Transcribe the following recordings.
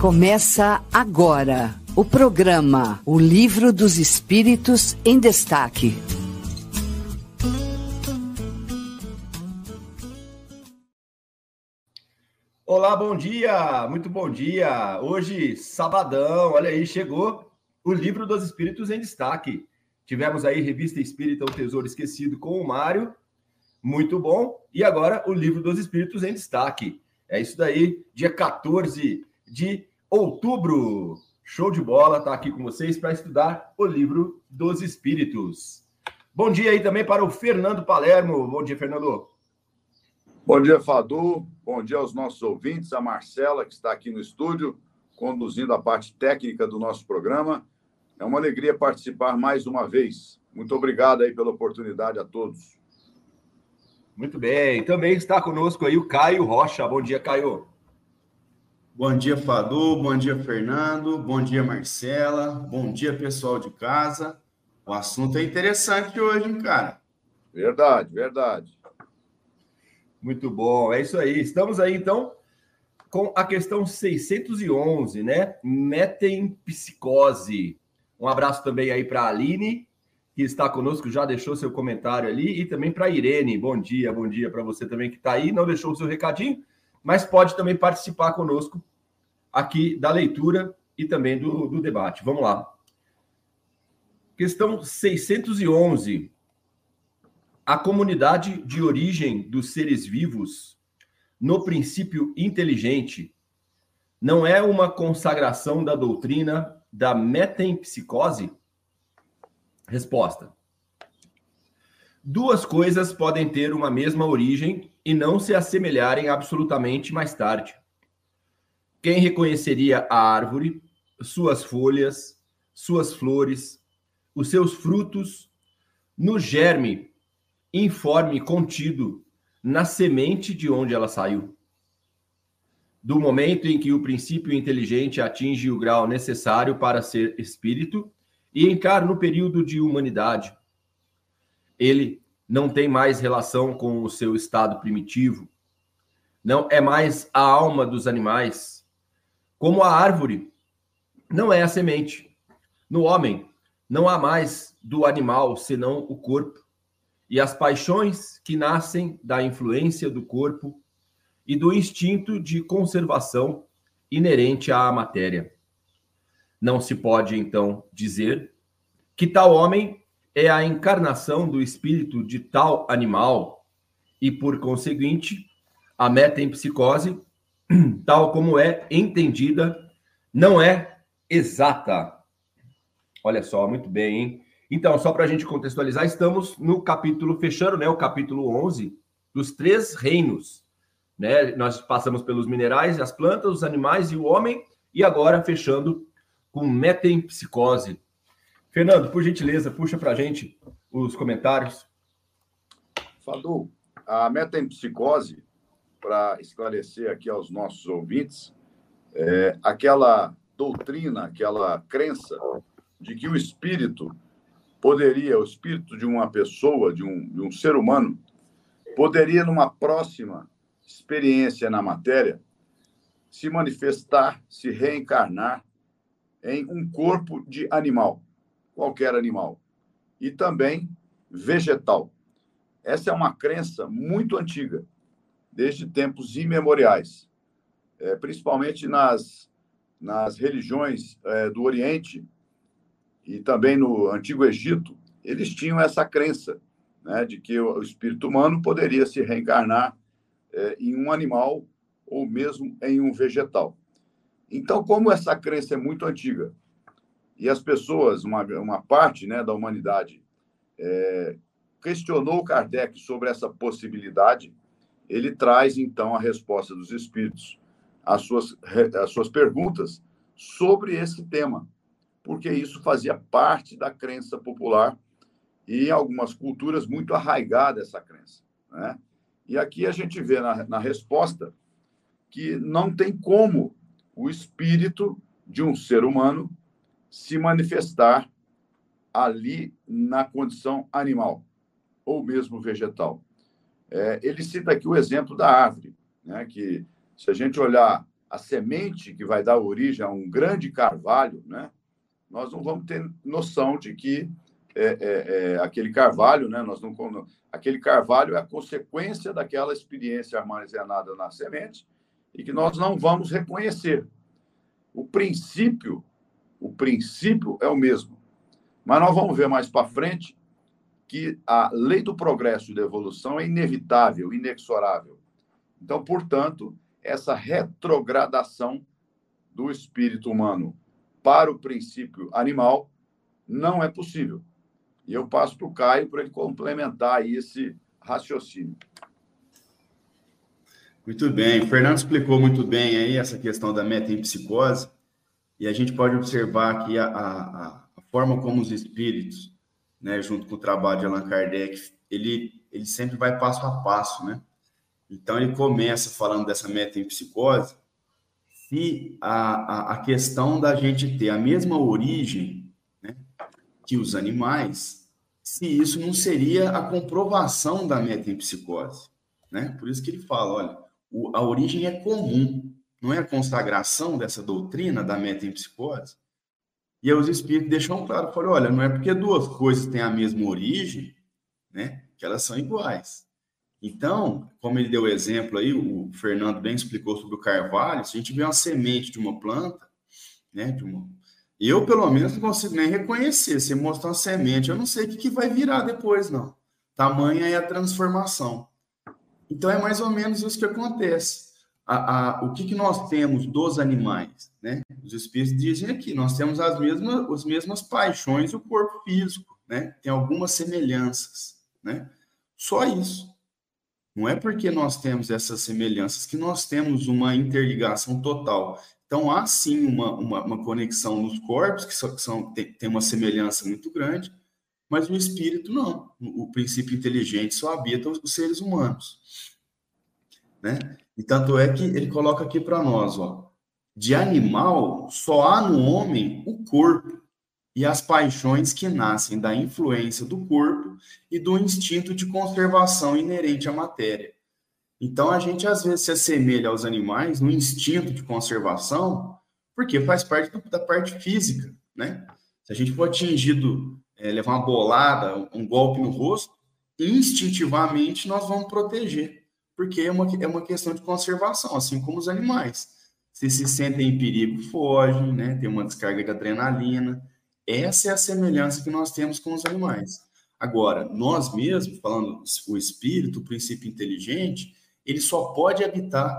Começa agora o programa O Livro dos Espíritos em Destaque. Olá, bom dia, muito bom dia. Hoje, sabadão, olha aí, chegou o Livro dos Espíritos em Destaque. Tivemos aí Revista Espírita O Tesouro Esquecido com o Mário, muito bom. E agora o Livro dos Espíritos em Destaque. É isso daí, dia 14 de outubro. Show de bola, tá aqui com vocês para estudar o livro dos Espíritos. Bom dia aí também para o Fernando Palermo. Bom dia, Fernando. Bom dia, Fadu. Bom dia aos nossos ouvintes, a Marcela, que está aqui no estúdio, conduzindo a parte técnica do nosso programa. É uma alegria participar mais uma vez. Muito obrigado aí pela oportunidade a todos. Muito bem. Também está conosco aí o Caio Rocha. Bom dia, Caio. Bom dia, Fadu. Bom dia, Fernando. Bom dia, Marcela. Bom dia, pessoal de casa. O assunto é interessante hoje, hein, cara? Verdade, verdade. Muito bom. É isso aí. Estamos aí, então, com a questão 611, né? Metempsicose. Um abraço também aí para a Aline, que está conosco, já deixou seu comentário ali, e também para a Irene. Bom dia, bom dia para você também que está aí. Não deixou o seu recadinho, mas pode também participar conosco aqui da leitura e também do, do debate. Vamos lá. Questão 611. A comunidade de origem dos seres vivos, no princípio inteligente, não é uma consagração da doutrina da metempsicose? Resposta. Duas coisas podem ter uma mesma origem e não se assemelharem absolutamente mais tarde. Quem reconheceria a árvore, suas folhas, suas flores, os seus frutos, no germe informe contido na semente de onde ela saiu? Do momento em que o princípio inteligente atinge o grau necessário para ser espírito e encara no período de humanidade, ele não tem mais relação com o seu estado primitivo, não é mais a alma dos animais, como a árvore não é a semente. No homem, não há mais do animal senão o corpo. E as paixões que nascem da influência do corpo e do instinto de conservação inerente à matéria. Não se pode, então, dizer que tal homem é a encarnação do espírito de tal animal e, por conseguinte, a metempsicose tal como é entendida, não é exata. Olha só, muito bem, hein? Então, só para a gente contextualizar, estamos no capítulo, fechando né, o capítulo 11 dos três reinos. Né? Nós passamos pelos minerais, as plantas, os animais e o homem, e agora fechando com metempsicose. Fernando, por gentileza, puxa para a gente os comentários. Fadu, a metempsicose para esclarecer aqui aos nossos ouvintes, é, aquela doutrina, aquela crença de que o espírito poderia, o espírito de uma pessoa, de um, de um ser humano, poderia, numa próxima experiência na matéria, se manifestar, se reencarnar em um corpo de animal, qualquer animal, e também vegetal. Essa é uma crença muito antiga desde tempos imemoriais, é, principalmente nas, nas religiões é, do Oriente e também no Antigo Egito, eles tinham essa crença né, de que o espírito humano poderia se reencarnar é, em um animal ou mesmo em um vegetal. Então, como essa crença é muito antiga e as pessoas, uma, uma parte né, da humanidade, é, questionou Kardec sobre essa possibilidade, ele traz então a resposta dos espíritos às suas, às suas perguntas sobre esse tema, porque isso fazia parte da crença popular e em algumas culturas muito arraigada essa crença. Né? E aqui a gente vê na, na resposta que não tem como o espírito de um ser humano se manifestar ali na condição animal ou mesmo vegetal. É, ele cita aqui o exemplo da árvore, né, que se a gente olhar a semente que vai dar origem a um grande carvalho, né? nós não vamos ter noção de que é, é, é, aquele carvalho, né? Nós não, aquele carvalho é a consequência daquela experiência armazenada na semente e que nós não vamos reconhecer. O princípio, o princípio é o mesmo. Mas nós vamos ver mais para frente que a lei do progresso e da evolução é inevitável, inexorável. Então, portanto, essa retrogradação do espírito humano para o princípio animal não é possível. E eu passo para o Caio para ele complementar esse raciocínio. Muito bem. O Fernando explicou muito bem aí essa questão da metempsicose, e a gente pode observar aqui a, a, a forma como os espíritos, né, junto com o trabalho de Allan Kardec, ele, ele sempre vai passo a passo, né? Então, ele começa falando dessa metempsicose, se a, a, a questão da gente ter a mesma origem né, que os animais, se isso não seria a comprovação da metempsicose, né? Por isso que ele fala, olha, o, a origem é comum, não é a consagração dessa doutrina da metempsicose. E aí os espíritos deixam claro, falam, olha, não é porque duas coisas têm a mesma origem, né, que elas são iguais. Então, como ele deu o exemplo aí, o Fernando bem explicou sobre o carvalho, se a gente vê uma semente de uma planta, né, de uma... eu pelo menos não consigo nem reconhecer, se mostrar uma semente, eu não sei o que, que vai virar depois, não. Tamanha é a transformação. Então, é mais ou menos isso que acontece. A, a, o que, que nós temos dos animais, né? Os espíritos dizem aqui, nós temos as mesmas, as mesmas paixões do corpo físico, né? Tem algumas semelhanças, né? Só isso. Não é porque nós temos essas semelhanças que nós temos uma interligação total. Então, há sim uma, uma, uma conexão nos corpos, que, são, que são, tem, tem uma semelhança muito grande, mas o espírito não. O, princípio inteligente só habita os, seres humanos. Né? E tanto é que ele coloca aqui para nós, ó, de animal só há no homem o corpo e as paixões que nascem da influência do corpo e do instinto de conservação inerente à matéria. Então a gente às vezes se assemelha aos animais no instinto de conservação, porque faz parte da parte física, né? Se a gente for atingido, é, levar uma bolada, um golpe no rosto, instintivamente nós vamos proteger, porque é uma, é uma questão de conservação, assim como os animais. Se se sentem em perigo, fogem, né? Tem uma descarga de adrenalina. Essa é a semelhança que nós temos com os animais. Agora, nós mesmos, falando o espírito, o princípio inteligente, ele só pode habitar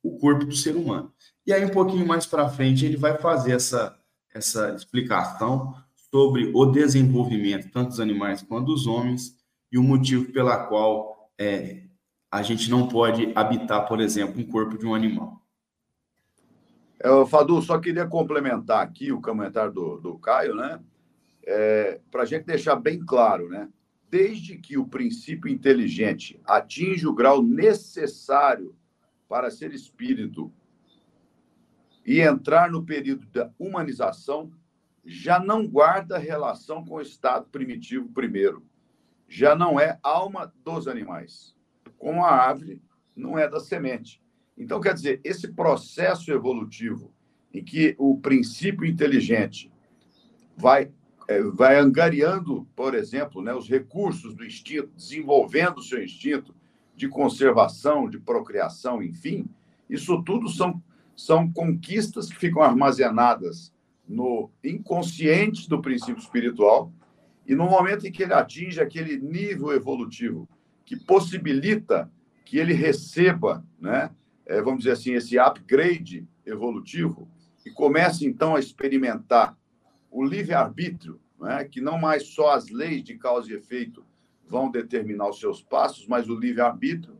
o corpo do ser humano. E aí, um pouquinho mais para frente, ele vai fazer essa, essa explicação sobre o desenvolvimento, tanto dos animais quanto dos homens, e o motivo pela qual é, a gente não pode habitar, por exemplo, um corpo de um animal. É, Fadu, só queria complementar aqui o comentário do, do Caio, né? É, Para a gente deixar bem claro, né? Desde que o princípio inteligente atinge o grau necessário para ser espírito e entrar no período da humanização, já não guarda relação com o estado primitivo primeiro. Já não é alma dos animais. Como a árvore não é da semente. Então, quer dizer, esse processo evolutivo em que o princípio inteligente vai, é, vai angariando, por exemplo, né, os recursos do instinto, desenvolvendo o seu instinto de conservação, de procriação, enfim, isso tudo são, são conquistas que ficam armazenadas no inconsciente do princípio espiritual e no momento em que ele atinge aquele nível evolutivo que possibilita que ele receba, né, é, vamos dizer assim, esse upgrade evolutivo e comece então a experimentar o livre-arbítrio, né, que não mais só as leis de causa e efeito vão determinar os seus passos, mas o livre-arbítrio,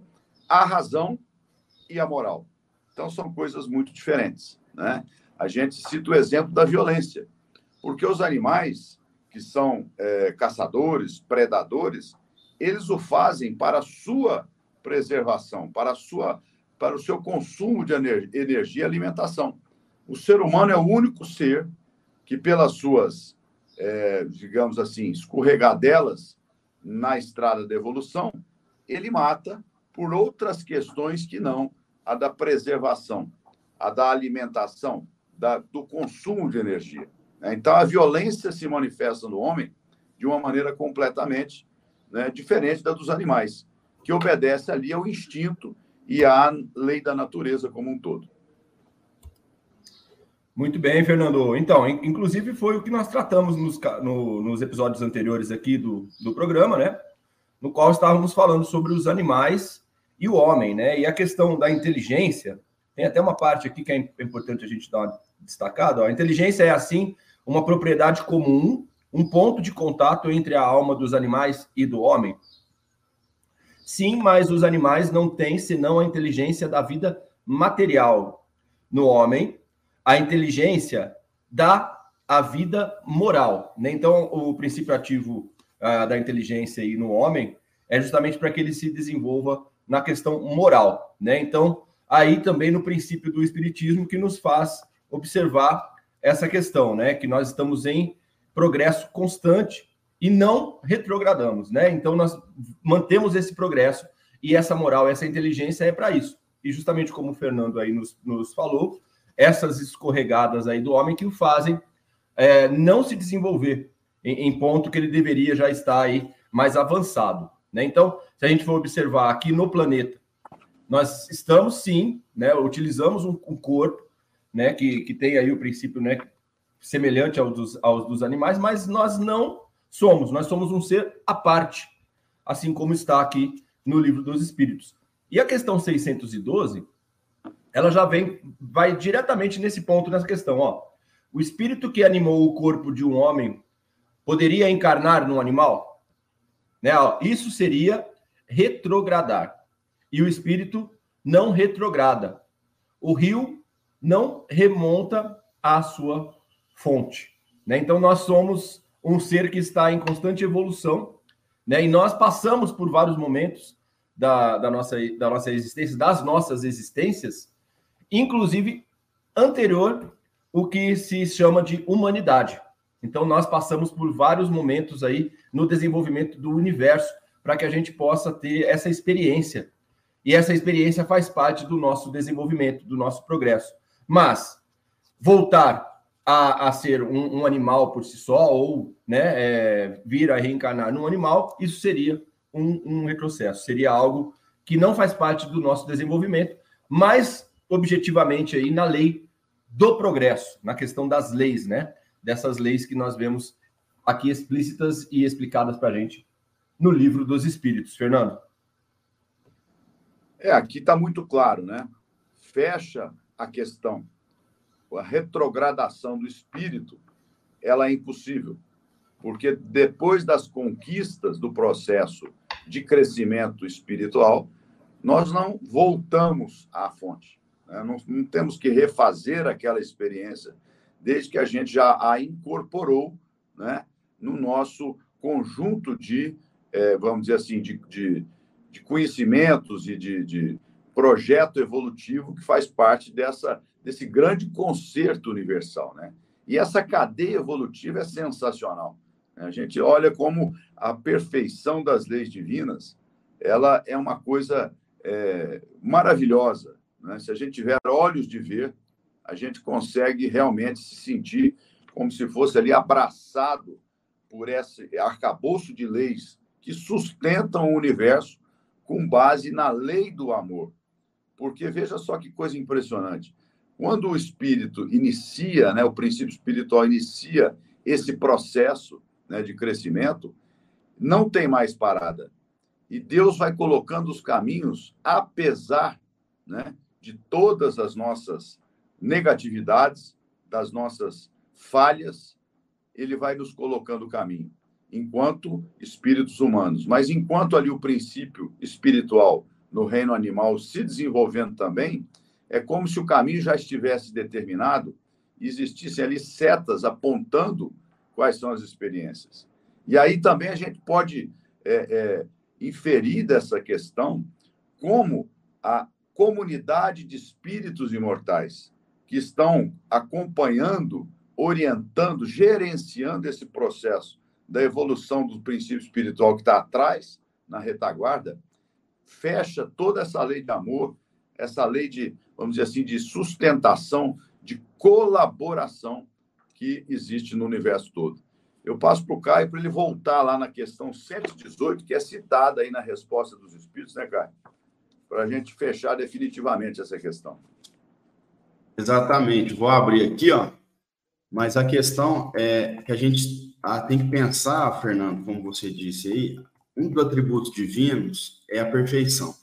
a razão e a moral. Então, são coisas muito diferentes. Né? A gente cita o exemplo da violência, porque os animais, que são é, caçadores, predadores, eles o fazem para a sua preservação, para a sua para o seu consumo de energia e alimentação. O ser humano é o único ser que, pelas suas, é, digamos assim, escorregadelas na estrada da evolução, ele mata por outras questões que não a da preservação. a da alimentação, da, do consumo de energia. Né? Então, a violência se manifesta no homem de uma maneira completamente né, diferente da dos animais, que obedece ali ao instinto e à lei da natureza como um todo. Muito bem, Fernando. Então, inclusive foi o que nós tratamos nos, no, nos episódios anteriores aqui do, do programa, né? No qual estávamos falando sobre os animais e o homem, né? E a questão da inteligência, tem até uma parte aqui que é importante a gente dar uma destacada. Ó. A inteligência é, assim, uma propriedade comum, um ponto de contato entre a alma dos animais e do homem. Sim, mas os animais não têm senão a inteligência da vida material. No homem, a inteligência dá a vida moral. Né? Então, o princípio ativo uh, da inteligência aí no homem é justamente para que ele se desenvolva na questão moral. Né? Então, aí também no princípio do espiritismo que nos faz observar essa questão, né? que nós estamos em progresso constante e não retrogradamos. Né? Então, nós mantemos esse progresso e essa moral, essa inteligência é para isso. E justamente como o Fernando aí nos, nos falou, essas escorregadas aí do homem que o fazem é, não se desenvolver em, em, ponto que ele deveria já estar aí mais avançado. Né? Então, se a gente for observar aqui no planeta, nós estamos sim, né, utilizamos um, um corpo né, que, que tem aí o princípio né, semelhante ao dos, aos dos animais, mas nós não somos, nós somos um ser à parte, assim como está aqui no livro dos Espíritos. E a questão 612 ela já vem, vai diretamente nesse ponto, nessa questão, ó. O espírito que animou o corpo de um homem poderia encarnar num animal? Né? Ó, isso seria retrogradar. E o espírito não retrograda. O rio não remonta à sua fonte. Né? Então, nós somos um ser que está em constante evolução, né? e nós passamos por vários momentos da, da, nossa, da nossa existência, das nossas existências, inclusive anterior o que se chama de humanidade. Então nós passamos por vários momentos aí no desenvolvimento do universo para que a gente possa ter essa experiência. E essa experiência faz parte do nosso desenvolvimento, do nosso progresso. Mas voltar a, a ser um, um, animal por si só ou né, é, vir a reencarnar num animal, isso seria um, um retrocesso, seria algo que não faz parte do nosso desenvolvimento, mas objetivamente aí na lei do progresso, na questão das leis, né? Dessas leis que nós vemos aqui explícitas e explicadas para a gente no livro dos Espíritos. Fernando. É, aqui está muito claro, né? Fecha a questão. A retrogradação do espírito, ela é impossível, porque depois das conquistas do processo de crescimento espiritual, nós não voltamos à fonte. Né? Não, não temos que refazer aquela experiência, desde que a gente já a incorporou né, no nosso conjunto de, é, vamos dizer assim, de, de, de conhecimentos e de, de, projeto evolutivo que faz parte dessa, desse grande concerto universal. Né? E essa cadeia evolutiva é sensacional. A gente olha como a perfeição das leis divinas ela é uma coisa é, maravilhosa. Né? Se a gente tiver olhos de ver, a gente consegue realmente se sentir como se fosse ali abraçado por esse arcabouço de leis que sustentam o universo com base na lei do amor. Porque veja só que coisa impressionante. Quando o espírito inicia, né, o princípio espiritual inicia esse processo né, de crescimento, não tem mais parada. E Deus vai colocando os caminhos, apesar né, de todas as nossas negatividades, das nossas falhas, ele vai nos colocando o caminho, enquanto espíritos humanos. Mas enquanto ali o princípio espiritual no reino animal se desenvolvendo também, é como se o caminho já estivesse determinado, existissem ali setas apontando quais são as experiências. E aí também a gente pode é, é, inferir dessa questão como a comunidade de espíritos imortais que estão acompanhando, orientando, gerenciando esse processo da evolução do princípio espiritual que está atrás, na retaguarda, fecha toda essa lei de amor, essa lei de, vamos dizer assim, de sustentação, de colaboração que existe no universo todo. Eu passo para o Caio para ele voltar lá na questão 118, que é citada aí na resposta dos Espíritos, né, Caio? Para a gente fechar definitivamente essa questão. Exatamente. Vou abrir aqui, ó. Mas a questão é que a gente tem que pensar, Fernando, como você disse aí, um dos atributos divinos é a perfeição.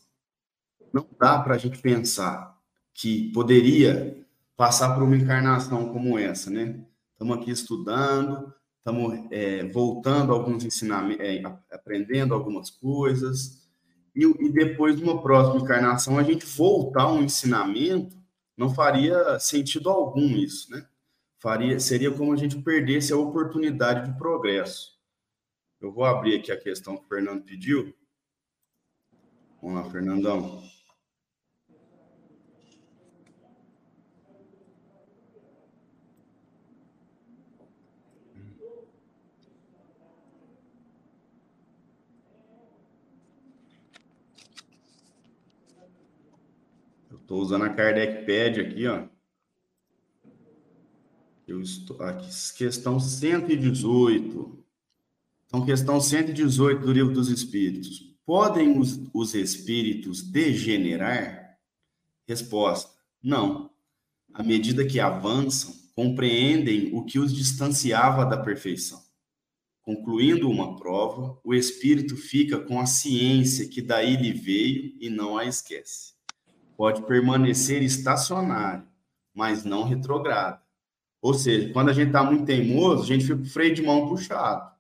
Não dá para a gente pensar que poderia passar por uma encarnação como essa, né? Estamos aqui estudando, estamos é, voltando alguns ensinamentos, é, aprendendo algumas coisas, e, e depois de uma próxima encarnação a gente voltar a um ensinamento, não faria sentido algum isso, né? Faria, seria como a gente perdesse a oportunidade de progresso. Eu vou abrir aqui a questão que o Fernando pediu. Vamos lá, Fernandão. Estou usando a Kardec aqui, ó. Eu estou aqui, questão 118. Então, questão 118 do Livro dos Espíritos. Podem os, os espíritos degenerar? Resposta: não. À medida que avançam, compreendem o que os distanciava da perfeição. Concluindo uma prova, o espírito fica com a ciência que daí lhe veio e não a esquece pode permanecer estacionário, mas não retrograda. Ou seja, quando a gente está muito teimoso, a gente fica com o freio de mão puxado,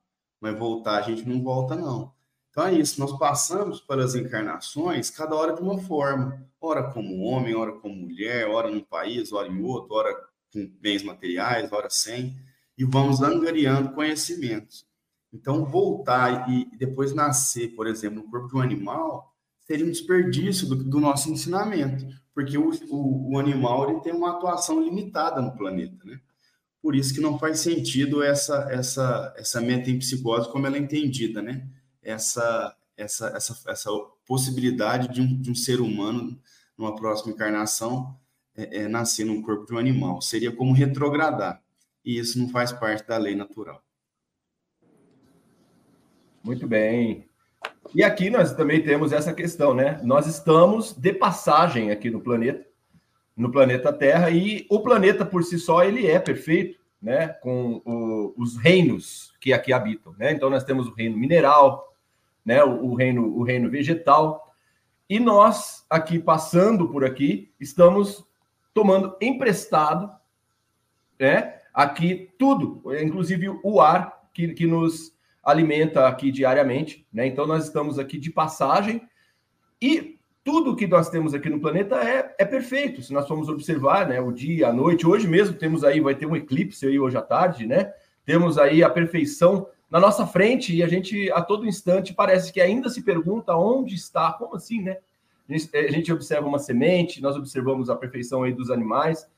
mas voltar a gente não volta, não. Então é isso, nós passamos pelas encarnações, cada hora de uma forma. Ora como homem, ora como mulher, ora num país, ora em outro, ora com bens materiais, ora sem, e vamos angariando conhecimentos. Então, voltar e depois nascer, por exemplo, no corpo de um animal, seria um desperdício do, do nosso ensinamento, porque o, o, o, animal ele tem uma atuação limitada no planeta, né? Por isso que não faz sentido essa essa essa metempsicose como ela é entendida, né? Essa essa essa, essa possibilidade de um, de um ser humano numa próxima encarnação é, é, nascer num corpo de um animal seria como retrogradar e isso não faz parte da lei natural. Muito bem. E aqui nós também temos essa questão, né? Nós estamos de passagem aqui no planeta, no planeta Terra, e o planeta por si só ele é perfeito, né? Com o, os reinos que aqui habitam, né? Então nós temos o reino mineral, né? O, o reino, o reino vegetal, e nós aqui passando por aqui estamos tomando emprestado, né? Aqui tudo, inclusive o ar que, que nos alimenta aqui diariamente, né? Então nós estamos aqui de passagem e tudo que nós temos aqui no planeta é, é perfeito. Se nós formos observar, né, o dia, a noite, hoje mesmo temos aí, vai ter um eclipse aí hoje à tarde, né? Temos aí a perfeição na nossa frente e a gente a todo instante parece que ainda se pergunta onde está, como assim, né? A gente, a gente observa uma semente, nós observamos a perfeição aí dos animais,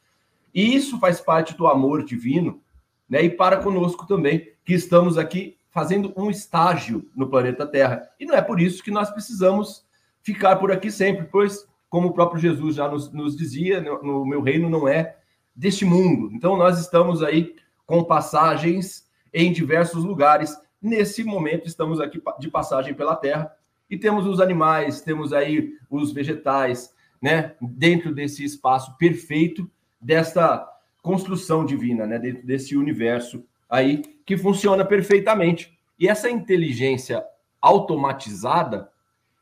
e isso faz parte do amor divino, né? E para conosco também, que estamos aqui fazendo um estágio no planeta Terra. E não é por isso que nós precisamos ficar por aqui sempre, pois, como o próprio Jesus já nos, nos dizia, no, no meu reino não é deste mundo. Então, nós estamos aí com passagens em diversos lugares. Nesse momento, estamos aqui de passagem pela Terra e temos os animais, temos aí os vegetais, né, dentro desse espaço perfeito desta construção divina, né, dentro desse universo aí que funciona perfeitamente. E essa inteligência automatizada,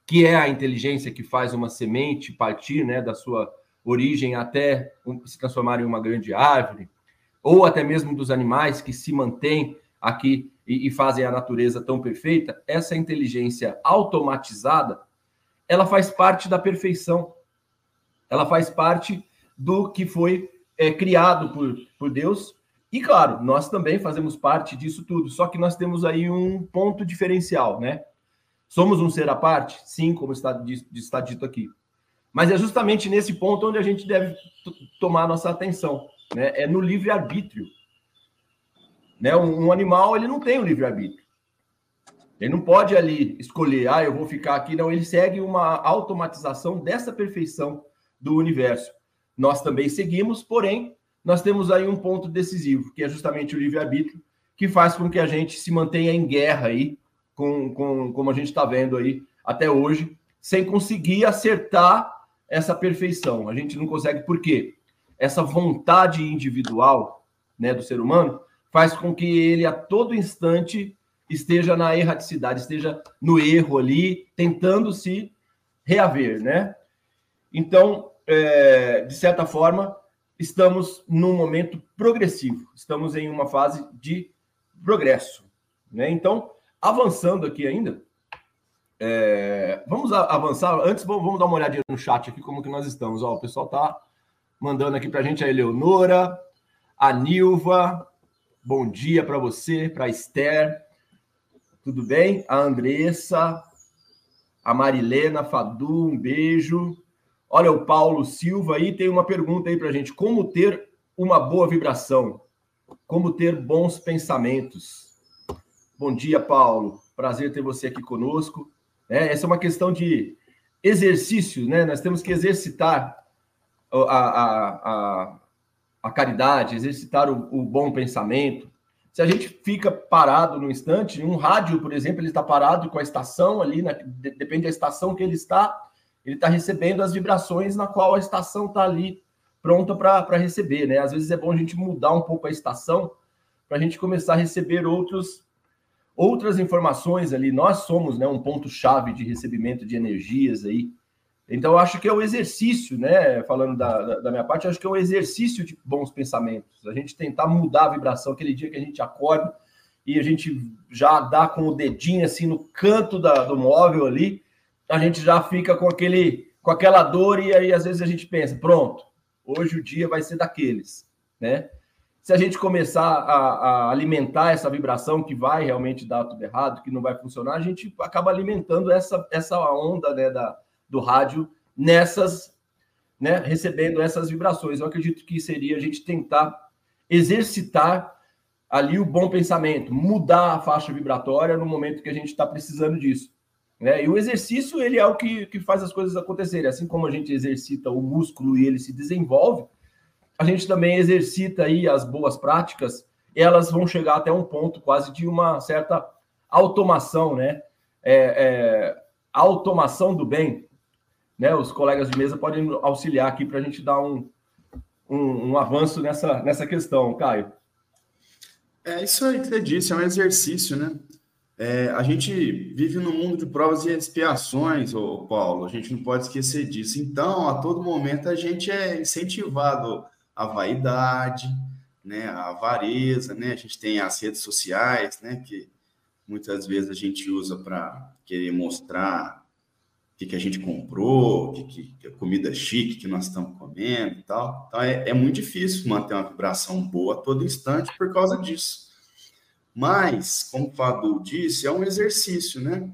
que é a inteligência que faz uma semente partir né, da sua origem até se transformar em uma grande árvore, ou até mesmo dos animais que se mantêm aqui e, e fazem a natureza tão perfeita, essa inteligência automatizada, ela faz parte da perfeição. Ela faz parte do que foi é, criado por, por Deus e claro, nós também fazemos parte disso tudo, só que nós temos aí um ponto diferencial, né? Somos um ser à parte? Sim, como está, está dito aqui. Mas é justamente nesse ponto onde a gente deve tomar nossa atenção, né? É no livre-arbítrio. Né? Um, um animal, ele não tem o um livre-arbítrio. Ele não pode ali escolher, ah, eu vou ficar aqui. Não, ele segue uma automatização dessa perfeição do universo. Nós também seguimos, porém, nós temos aí um ponto decisivo, que é justamente o livre-arbítrio, que faz com que a gente se mantenha em guerra aí, com, com como a gente está vendo aí até hoje, sem conseguir acertar essa perfeição. A gente não consegue, por quê? Essa vontade individual né, do ser humano faz com que ele a todo instante esteja na erraticidade, esteja no erro ali, tentando se reaver, né? Então, é, de certa forma, estamos num momento progressivo, estamos em uma fase de progresso, né? Então, avançando aqui ainda, é, vamos avançar. Antes, vamos, dar uma olhadinha no chat aqui, como que nós estamos. Ó, o pessoal tá mandando aqui para a gente a Eleonora, a Nilva, bom dia para você, para Esther, tudo bem? A Andressa, a Marilena Fadu, um beijo. Olha o Paulo Silva aí, tem uma pergunta aí para a gente. Como ter uma boa vibração? Como ter bons pensamentos? Bom dia, Paulo. Prazer ter você aqui conosco. É, essa é uma questão de exercício, né? Nós temos que exercitar a, a, a, a caridade, exercitar o, o bom pensamento, se a gente fica parado no instante, um rádio, por exemplo, ele está parado com a estação ali, né, depende da estação que ele está, ele está recebendo as vibrações na qual a estação está ali pronta para receber, né? Às vezes é bom a gente mudar um pouco a estação para a gente começar a receber outros outras informações ali. Nós somos, né, um ponto chave de recebimento de energias aí então, acho que é o exercício, né? Falando da, da, minha parte, acho que é o exercício de bons pensamentos. A gente tentar mudar a vibração, aquele dia que a gente acorda e a gente já dá com o dedinho assim no canto da, do móvel ali, a gente já fica com aquele com aquela dor e aí às vezes a gente pensa, pronto, hoje o dia vai ser daqueles, né? Se a gente começar a, a alimentar essa vibração que vai realmente dar tudo errado, que não vai funcionar, a gente acaba alimentando essa, essa onda né, da, do rádio nessas, né, recebendo essas vibrações. Eu acredito que seria a gente tentar exercitar ali o bom pensamento, mudar a faixa vibratória no momento que a gente está precisando disso. Né? E o exercício ele é o que, que faz as coisas acontecerem. Assim como a gente exercita o músculo e ele se desenvolve, a gente também exercita aí as boas práticas, elas vão chegar até um ponto quase de uma certa automação, né? É, é, automação do bem, né, os colegas de mesa podem auxiliar aqui para a gente dar um, um, um, avanço nessa, nessa questão, Caio. É isso aí que você disse, é um exercício, né? É, a gente vive num mundo de provas e expiações, ô Paulo, a gente não pode esquecer disso. Então, a todo momento, a gente é incentivado à vaidade, né, à avareza, né? A gente tem as redes sociais, né, que muitas vezes a gente usa para querer mostrar que, que a gente comprou, que, que, que a comida chique que nós estamos comendo e tal. Então é, é muito difícil manter uma vibração boa a todo instante por causa disso. Mas, como o Fadu disse, é um exercício, né?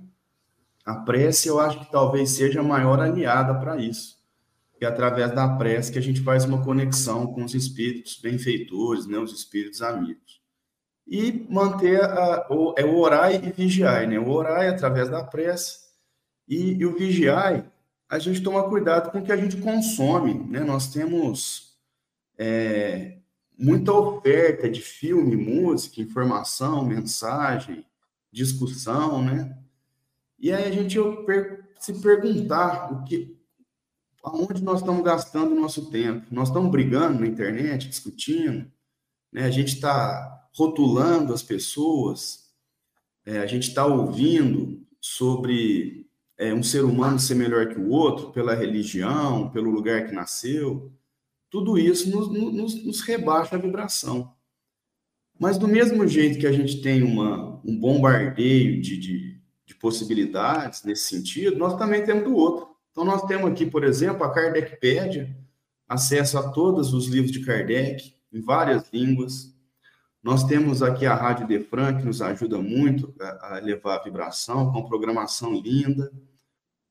A prece eu acho que talvez seja a maior aliada para isso. E é através da prece que a gente faz uma conexão com os espíritos benfeitores, né? os espíritos amigos. E manter a, o, é o orar e vigiar, né? O orar é através da prece, e, e o vigiar, a gente toma cuidado com o que a gente consome, né? Nós temos é, muita oferta de filme, música, informação, mensagem, discussão, né? E aí a gente se perguntar o que, aonde nós estamos gastando o nosso tempo. Nós estamos brigando na internet, discutindo, né? A gente está rotulando as pessoas, é, a gente está ouvindo sobre é, um ser humano ser melhor que o outro pela religião, pelo lugar que nasceu, tudo isso nos, nos, nos rebaixa a vibração. Mas do mesmo jeito que a gente tem uma, um bombardeio de, de, de, possibilidades nesse sentido, nós também temos do outro. Então nós temos aqui, por exemplo, a Kardecpédia, acesso a todos os livros de Kardec, em várias línguas. Nós temos aqui a Rádio Defran, que nos ajuda muito a, a levar a vibração, com programação linda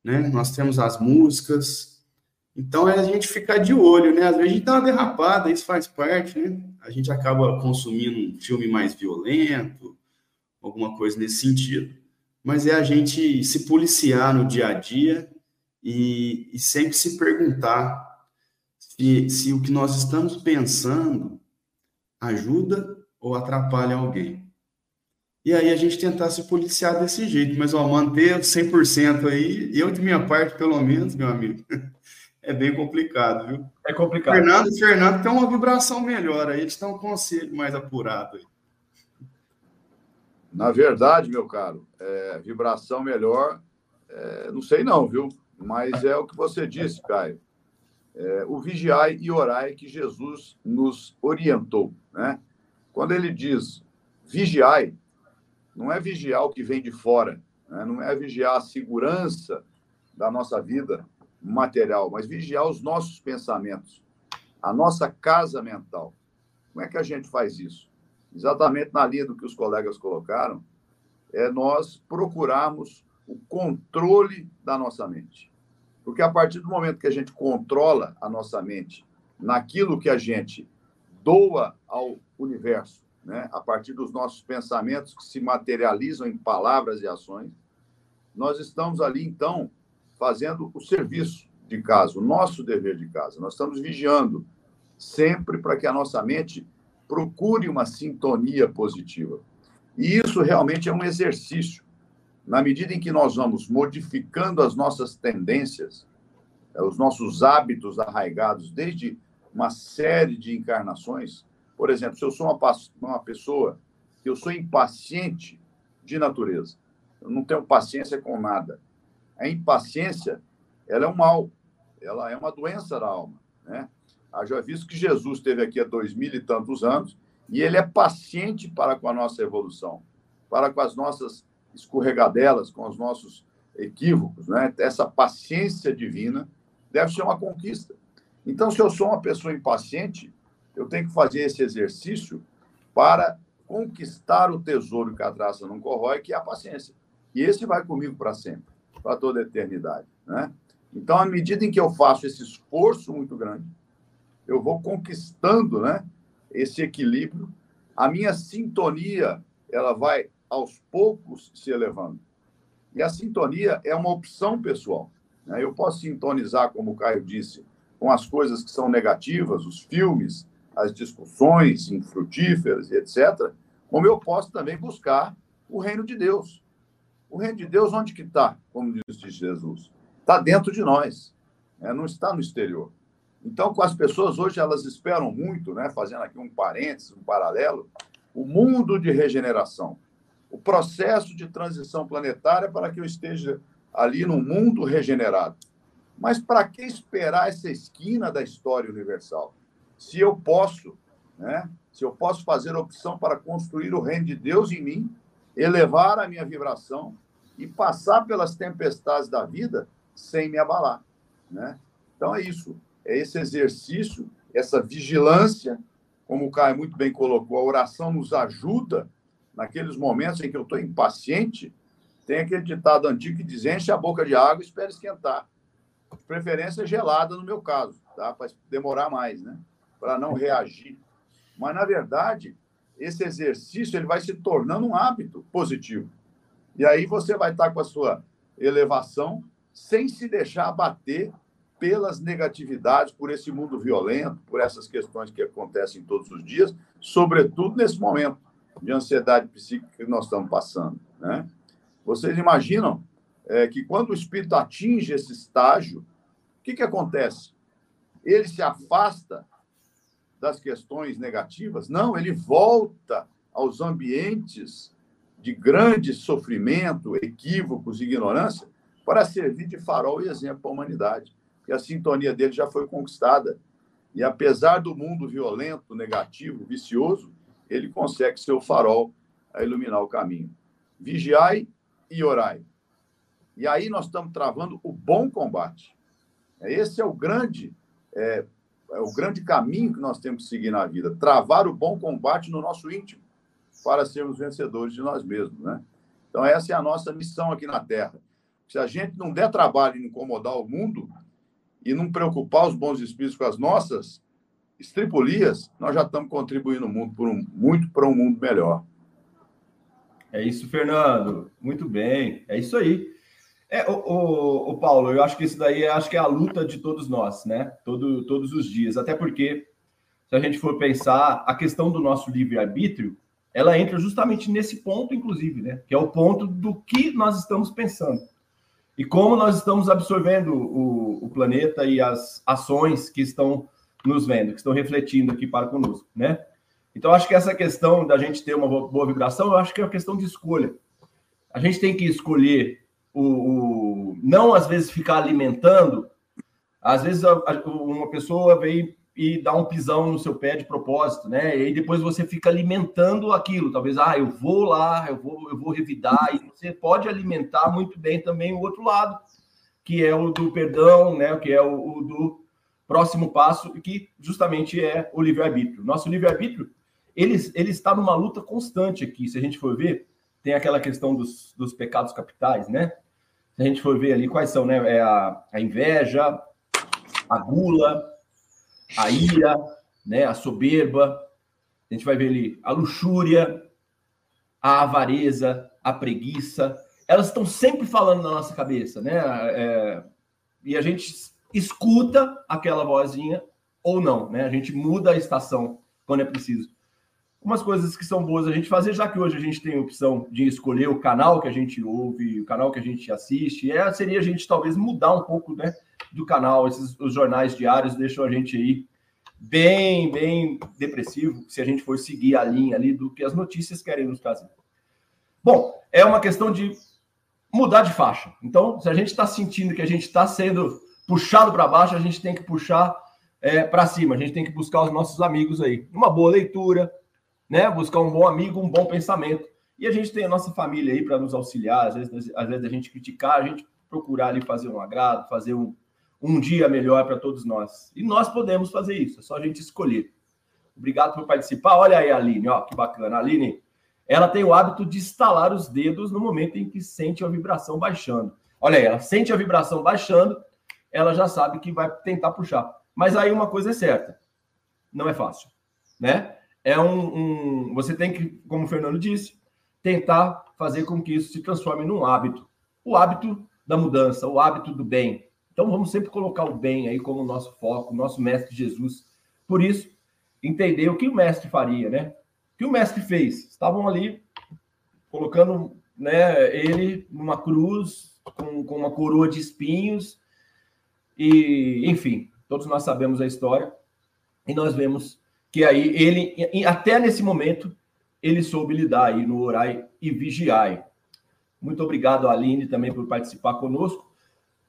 né? Nós temos as músicas. Então é a gente ficar de olho, né? Às vezes a gente dá uma derrapada, isso faz parte, né? A gente acaba consumindo um filme mais violento, alguma coisa nesse sentido. Mas é a gente se policiar no dia a dia e, e sempre se perguntar se, se o que nós estamos pensando ajuda ou atrapalha alguém. E aí a gente tentar se policiar desse jeito, mas ó, manter 100% aí, eu de minha parte, pelo menos, meu amigo, é bem complicado, viu? É complicado. Fernando, Fernando tem uma vibração melhor aí, eles estão um conselho mais apurado aí. Na verdade, meu caro, é, vibração melhor, é, não sei não, viu? Mas é o que você disse, Caio. É, o vigiai e orai que Jesus nos orientou, né? Quando ele diz vigiai, não é vigiar o que vem de fora, né? não é vigiar a segurança da nossa vida material, mas vigiar os nossos pensamentos, a nossa casa mental. Como é que a gente faz isso? Exatamente na linha do que os colegas colocaram, é nós procurarmos o controle da nossa mente. Porque a partir do momento que a gente controla a nossa mente naquilo que a gente doa ao universo, né, a partir dos nossos pensamentos que se materializam em palavras e ações, nós estamos ali, então, fazendo o serviço de casa, o nosso dever de casa. Nós estamos vigiando sempre para que a nossa mente procure uma sintonia positiva. E isso realmente é um exercício. Na medida em que nós vamos modificando as nossas tendências, eh, os nossos hábitos arraigados desde uma série de encarnações, por exemplo, se eu sou uma, uma pessoa que eu sou impaciente de natureza, eu não tenho paciência com nada. A impaciência, ela é um mal, ela é uma doença da alma, né? Haja visto que Jesus esteve aqui há dois mil e tantos anos e ele é paciente para com a nossa evolução, para com as nossas escorregadelas, com os nossos equívocos, né? Essa paciência divina deve ser uma conquista. Então, se eu sou uma pessoa impaciente, eu tenho que fazer esse exercício para conquistar o tesouro que a traça não corrói, que é a paciência. E esse vai comigo para sempre, para toda a eternidade. Né? Então, à medida em que eu faço esse esforço muito grande, eu vou conquistando né, esse equilíbrio, a minha sintonia ela vai aos poucos se elevando. E a sintonia é uma opção pessoal. Né? Eu posso sintonizar, como o Caio disse, com as coisas que são negativas, os filmes, as discussões infrutíferas e etc., como eu posso também buscar o reino de Deus. O reino de Deus, onde que está, como disse Jesus? Está dentro de nós, né? não está no exterior. Então, com as pessoas hoje, elas esperam muito, né? fazendo aqui um parênteses, um paralelo, o mundo de regeneração, o processo de transição planetária para que eu esteja ali no mundo regenerado. Mas para que esperar essa esquina da história universal? se eu posso, né? Se eu posso fazer opção para construir o reino de Deus em mim, elevar a minha vibração e passar pelas tempestades da vida sem me abalar, né? Então é isso, é esse exercício, essa vigilância, como o Caio muito bem colocou, a oração nos ajuda naqueles momentos em que eu estou impaciente. Tem aquele ditado antigo que diz: enche a boca de água e espera esquentar. De preferência gelada, no meu caso, tá? Para demorar mais, né? para não reagir. Mas, na verdade, esse exercício ele vai se tornando um hábito positivo. E aí você vai estar com a sua elevação sem se deixar abater pelas negatividades, por esse mundo violento, por essas questões que acontecem todos os dias, sobretudo nesse momento de ansiedade psíquica que nós estamos passando. Né? Vocês imaginam é, que quando o espírito atinge esse estágio, o que, que acontece? Ele se afasta das questões negativas. Não, ele volta aos ambientes de grande sofrimento, equívocos ignorância para servir de farol e exemplo para a humanidade. E a sintonia dele já foi conquistada. E apesar do mundo violento, negativo, vicioso, ele consegue ser o farol a iluminar o caminho. Vigiai e orai. E aí nós estamos travando o bom combate. Esse é o grande é, é o grande caminho que nós temos que seguir na vida, travar o bom combate no nosso íntimo, para sermos vencedores de nós mesmos, né? Então, essa é a nossa missão aqui na Terra. Se a gente não der trabalho em incomodar o mundo e não preocupar os bons espíritos com as nossas estripulias, nós já estamos contribuindo por um, muito para um mundo melhor. É isso, Fernando. Muito bem. É isso aí. É, o, o, o, Paulo, eu acho que isso daí acho que é a luta de todos nós, né? Todo, todos os dias. Até porque, se a gente for pensar, a questão do nosso livre-arbítrio, ela entra justamente nesse ponto, inclusive, né? Que é o ponto do que nós estamos pensando. E como nós estamos absorvendo o, o planeta e as ações que estão nos vendo, que estão refletindo aqui para conosco, né? Então, acho que essa questão da gente ter uma boa vibração, eu acho que é uma questão de escolha. A gente tem que escolher o, o não às vezes ficar alimentando. Às vezes uma pessoa vem e dá um pisão no seu pé de propósito, né? E aí depois você fica alimentando aquilo. Talvez, ah, eu vou lá, eu vou, eu vou revidar. E você pode alimentar muito bem também o outro lado, que é o do perdão, né? Que é o, o do próximo passo, que justamente é o livre-arbítrio. Nosso livre-arbítrio ele, ele está numa luta constante aqui. Se a gente for ver, tem aquela questão dos, dos pecados capitais, né? Se a gente for ver ali quais são, né? É a, a inveja, a gula, a ira, né? A soberba. A gente vai ver ali a luxúria, a avareza, a preguiça. Elas estão sempre falando na nossa cabeça, né? É, e a gente escuta aquela vozinha ou não, né? A gente muda a estação quando é preciso umas coisas que são boas a gente fazer, já que hoje a gente tem a opção de escolher o canal que a gente ouve, o canal que a gente assiste, é, seria a gente talvez mudar um pouco né, do canal. Esses, os jornais diários deixam a gente aí bem, bem depressivo, se a gente for seguir a linha ali do que as notícias querem nos trazer. Bom, é uma questão de mudar de faixa. Então, se a gente está sentindo que a gente está sendo puxado para baixo, a gente tem que puxar é, para cima, a gente tem que buscar os nossos amigos aí. Uma boa leitura, né? Buscar um bom amigo, um bom pensamento. E a gente tem a nossa família aí para nos auxiliar, às vezes, às vezes a gente criticar, a gente procurar ali fazer um agrado, fazer um, um dia melhor para todos nós. E nós podemos fazer isso, é só a gente escolher. Obrigado por participar. Olha aí a Aline, ó, que bacana. A Aline, ela tem o hábito de estalar os dedos no momento em que sente a vibração baixando. Olha aí, ela sente a vibração baixando, ela já sabe que vai tentar puxar. Mas aí uma coisa é certa, não é fácil, né? É um, um, Você tem que, como o Fernando disse, tentar fazer com que isso se transforme num hábito. O hábito da mudança, o hábito do bem. Então vamos sempre colocar o bem aí como nosso foco, nosso mestre Jesus. Por isso, entender o que o mestre faria, né? O que o mestre fez? Estavam ali colocando né, ele numa cruz com, com uma coroa de espinhos e, enfim, todos nós sabemos a história e nós vemos que aí ele, até nesse momento, ele soube lidar aí no orai e vigiai. Muito obrigado, Aline, também por participar conosco.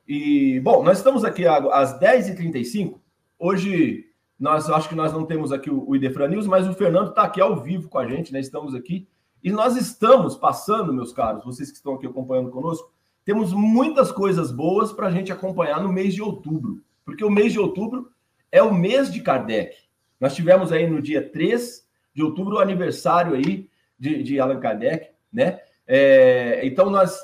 E, bom, nós estamos aqui às 10h35. Hoje, nós acho que nós não temos aqui o, o Idefran News, mas o Fernando está aqui ao vivo com a gente, né? Estamos aqui. E nós estamos passando, meus caros, vocês que estão aqui acompanhando conosco, temos muitas coisas boas para a gente acompanhar no mês de outubro. Porque o mês de outubro é o mês de Kardec. Nós tivemos aí no dia 3 de outubro o aniversário aí de, de Allan Kardec, né? É, então nós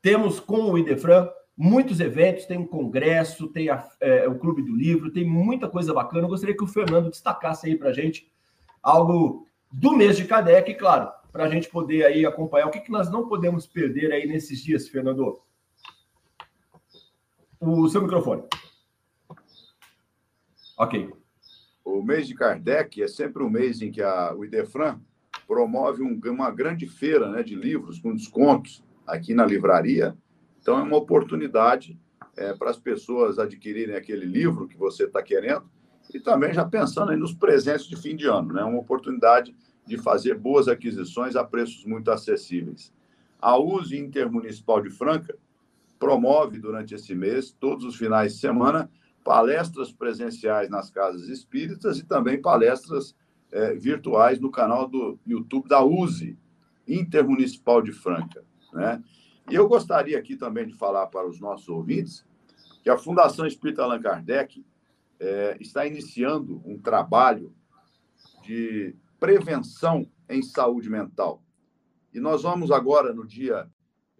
temos com o Idefran muitos eventos, tem um congresso, tem a, é, o Clube do Livro, tem muita coisa bacana. Eu gostaria que o Fernando destacasse aí para a gente algo do mês de Kardec, claro, para a gente poder aí acompanhar o que, que nós não podemos perder aí nesses dias, Fernando. O seu microfone. Ok. O mês de Kardec é sempre um mês em que a, o Idefran promove um, uma grande feira né, de livros com descontos aqui na livraria. Então, é uma oportunidade é, para as pessoas adquirirem aquele livro que você está querendo e também já pensando nos presentes de fim de ano, né? Uma oportunidade de fazer boas aquisições a preços muito acessíveis. A USE Intermunicipal de Franca promove durante esse mês, todos os finais de semana, palestras presenciais nas casas espíritas e também palestras é, virtuais no canal do YouTube da USE, Intermunicipal de Franca. Né? E eu gostaria aqui também de falar para os nossos ouvintes que a Fundação Espírita Allan Kardec é, está iniciando um trabalho de prevenção em saúde mental. E nós vamos agora, no dia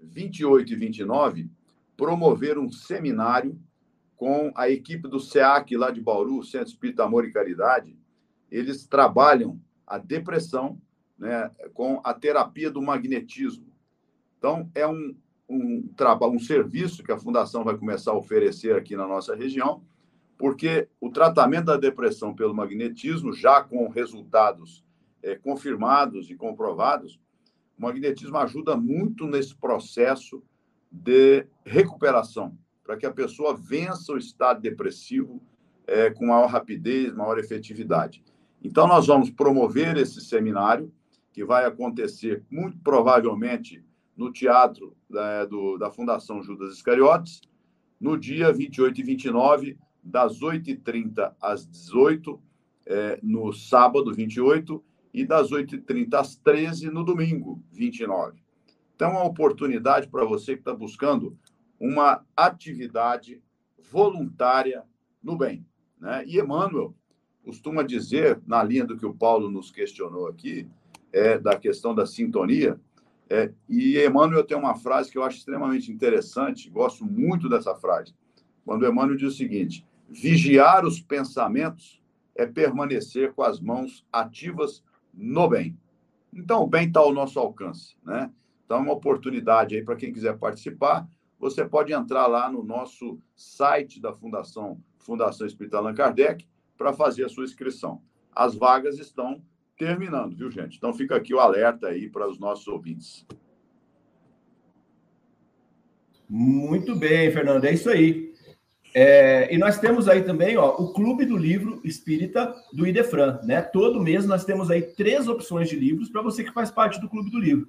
28 e 29, promover um seminário com a equipe do SEAC lá de Bauru, Centro Espírita Amor e Caridade, eles trabalham a depressão né, com a terapia do magnetismo. Então, é um, um um serviço que a fundação vai começar a oferecer aqui na nossa região, porque o tratamento da depressão pelo magnetismo, já com resultados é, confirmados e comprovados, o magnetismo ajuda muito nesse processo de recuperação, para que a pessoa vença o estado depressivo é, com maior rapidez, maior efetividade. Então, nós vamos promover esse seminário, que vai acontecer muito provavelmente no Teatro da, do, da Fundação Judas Iscariotes, no dia 28 e 29, das 8h30 às 18 é, no sábado 28 e das 8h30 às 13 no domingo 29. Então, é uma oportunidade para você que está buscando uma atividade voluntária no bem. Né? E Emmanuel costuma dizer, na linha do que o Paulo nos questionou aqui, é, da questão da sintonia, é, e Emmanuel tem uma frase que eu acho extremamente interessante, gosto muito dessa frase, quando Emmanuel diz o seguinte: vigiar os pensamentos é permanecer com as mãos ativas no bem. Então, o bem está ao nosso alcance, né? Então, é uma oportunidade aí para quem quiser participar. Você pode entrar lá no nosso site da Fundação Fundação Espírita Allan Kardec para fazer a sua inscrição. As vagas estão terminando, viu, gente? Então fica aqui o alerta aí para os nossos ouvintes. Muito bem, Fernando, é isso aí. É, e nós temos aí também ó, o Clube do Livro Espírita do Idefran, né? Todo mês nós temos aí três opções de livros para você que faz parte do Clube do Livro.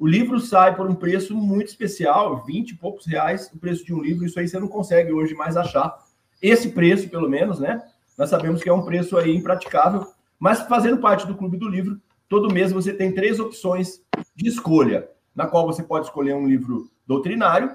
O livro sai por um preço muito especial, 20 e poucos reais o preço de um livro, isso aí você não consegue hoje mais achar. Esse preço, pelo menos, né? Nós sabemos que é um preço aí impraticável, mas fazendo parte do Clube do Livro, todo mês você tem três opções de escolha, na qual você pode escolher um livro doutrinário,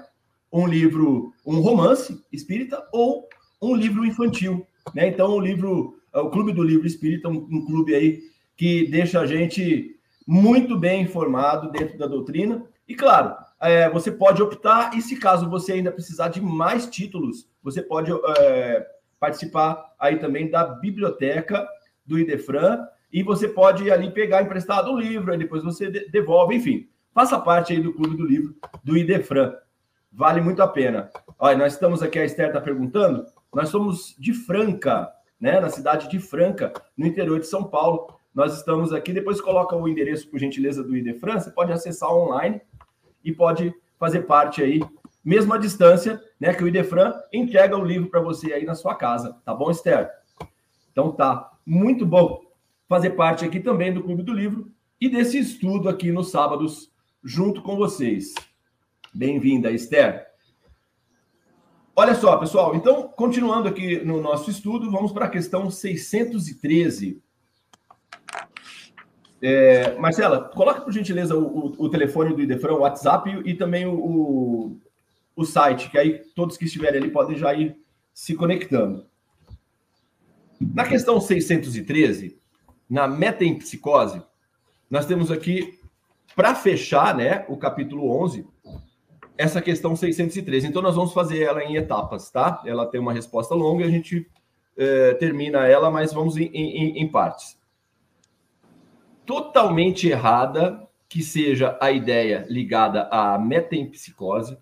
um livro, um romance espírita ou um livro infantil. Né? Então, o livro, o Clube do Livro Espírita, um, um clube aí que deixa a gente muito bem informado dentro da doutrina. E claro, é, você pode optar, e se caso você ainda precisar de mais títulos, você pode é, participar aí também da biblioteca do Idefran, e você pode ali pegar emprestado o livro, aí depois você devolve, enfim. Faça parte aí do Clube do Livro do Idefran. Vale muito a pena. Olha, nós estamos aqui, a Esther está perguntando, nós somos de Franca, né, na cidade de Franca, no interior de São Paulo. Nós estamos aqui, depois coloca o endereço, por gentileza, do Idefran, você pode acessar online e pode fazer parte aí, mesmo à distância, né, que o Idefran entrega o livro para você aí na sua casa, tá bom, Esther? Então tá. Muito bom fazer parte aqui também do Clube do Livro e desse estudo aqui nos sábados junto com vocês. Bem-vinda, Esther. Olha só, pessoal, então, continuando aqui no nosso estudo, vamos para a questão 613. É, Marcela, coloque por gentileza o, o, o, telefone do Idefran, o WhatsApp e, e também o, o, site, que aí todos que estiverem ali podem já ir se conectando. Na questão 613, na metempsicose, nós temos aqui, para fechar né, o capítulo 11, essa questão 613. Então, nós vamos fazer ela em etapas, tá? Ela tem uma resposta longa e a gente é, termina ela, mas vamos em, em, em partes. Totalmente errada que seja a ideia ligada à metempsicose,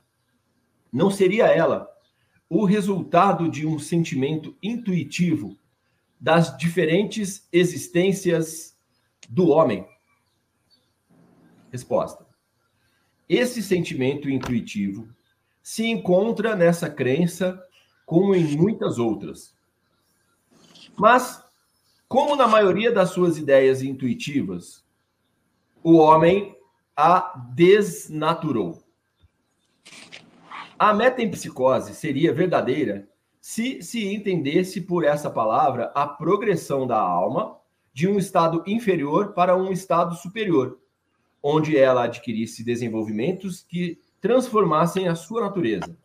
não seria ela o resultado de um sentimento intuitivo das diferentes existências do homem? Resposta. Esse sentimento intuitivo se encontra nessa crença, como em muitas outras. Mas, como na maioria das suas ideias intuitivas, o homem a desnaturou. A metempsicose seria verdadeira se se entendesse por essa palavra a progressão da alma de um estado inferior para um estado superior, onde ela adquirisse desenvolvimentos que transformassem a sua natureza.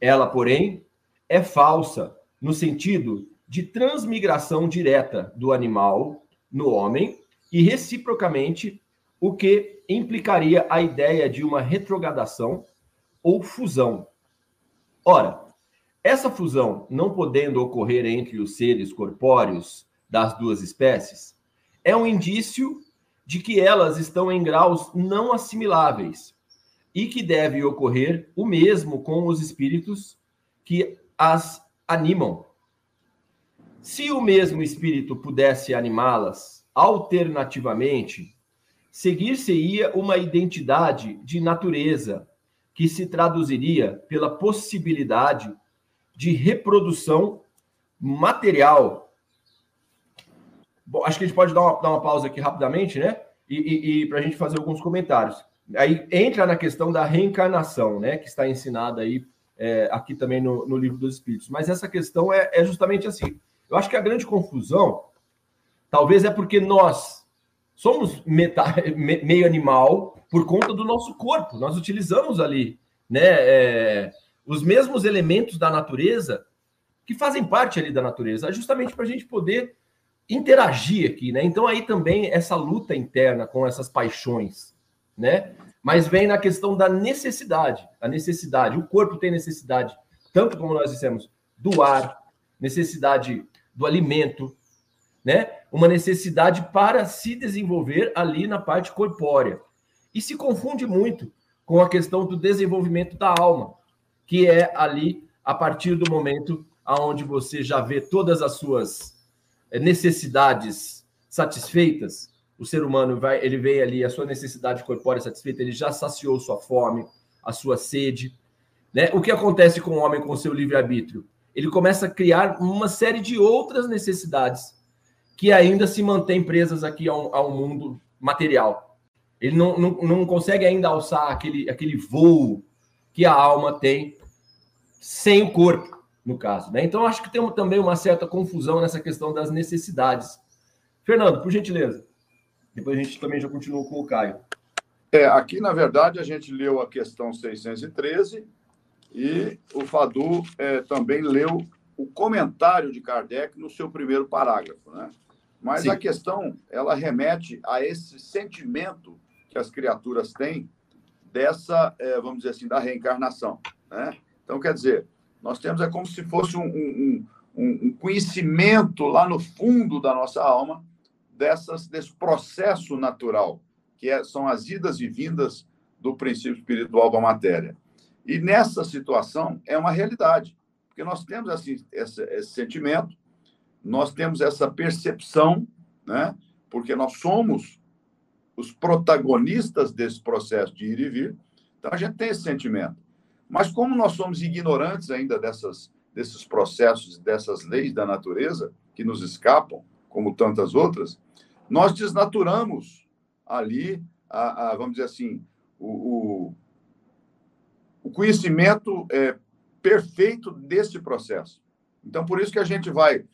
Ela, porém, é falsa no sentido de transmigração direta do animal no homem e reciprocamente, o que implicaria a ideia de uma retrogradação ou fusão. Ora, essa fusão, não podendo ocorrer entre os seres corpóreos das duas espécies, é um indício de que elas estão em graus não assimiláveis, e que deve ocorrer o mesmo com os espíritos que as animam. Se o mesmo espírito pudesse animá-las alternativamente, seguir-se-ia uma identidade de natureza que se traduziria pela possibilidade de reprodução material. Bom, acho que a gente pode dar uma, dar uma pausa aqui rapidamente, né? E, e, e para a gente fazer alguns comentários. Aí entra na questão da reencarnação, né? Que está ensinada aí é, aqui também no, no, livro dos Espíritos. Mas essa questão é, é justamente assim. Eu acho que a grande confusão, talvez é porque nós somos meta, meio animal por conta do nosso corpo. Nós utilizamos ali, né? É, os mesmos elementos da natureza que fazem parte ali da natureza, justamente para a gente poder interagir aqui, né? Então aí também essa luta interna com essas paixões, né? Mas vem na questão da necessidade, a necessidade. O corpo tem necessidade, tanto como nós dissemos, do ar, necessidade do alimento, né? Uma necessidade para se desenvolver ali na parte corpórea. E se confunde muito com a questão do desenvolvimento da alma, que é ali a partir do momento aonde você já vê todas as suas eh, necessidades satisfeitas, o ser humano vai, ele vê ali a sua necessidade corpórea satisfeita, ele já saciou sua fome, a sua sede, né? O que acontece com o homem com seu livre-arbítrio? Ele começa a criar uma série de outras necessidades que ainda se mantêm presas aqui ao, ao mundo material. Ele não, não, não consegue ainda alçar aquele, aquele voo que a alma tem sem o corpo, no caso. Né? Então, acho que tem também uma certa confusão nessa questão das necessidades. Fernando, por gentileza. Depois a gente também já continua com o Caio. É, aqui, na verdade, a gente leu a questão 613 e o Fadu é, também leu o comentário de Kardec no seu primeiro parágrafo, né? Mas Sim. a questão, ela remete a esse sentimento que as criaturas têm dessa, é, vamos dizer assim, da reencarnação, né? Então, quer dizer, nós temos, é como se fosse um, um, um, um conhecimento lá no fundo da nossa alma dessas, desse processo natural, que é, são as idas e vindas do princípio espiritual da matéria. E nessa situação é uma realidade, porque nós temos assim, esse, esse sentimento, nós temos essa percepção, né? porque nós somos os protagonistas desse processo de ir e vir, então a gente tem esse sentimento. Mas como nós somos ignorantes ainda dessas, desses processos, dessas leis da natureza que nos escapam, como tantas outras, nós desnaturamos ali, a, a vamos dizer assim, o, o, o conhecimento é, perfeito desse processo. Então, por isso que a gente vai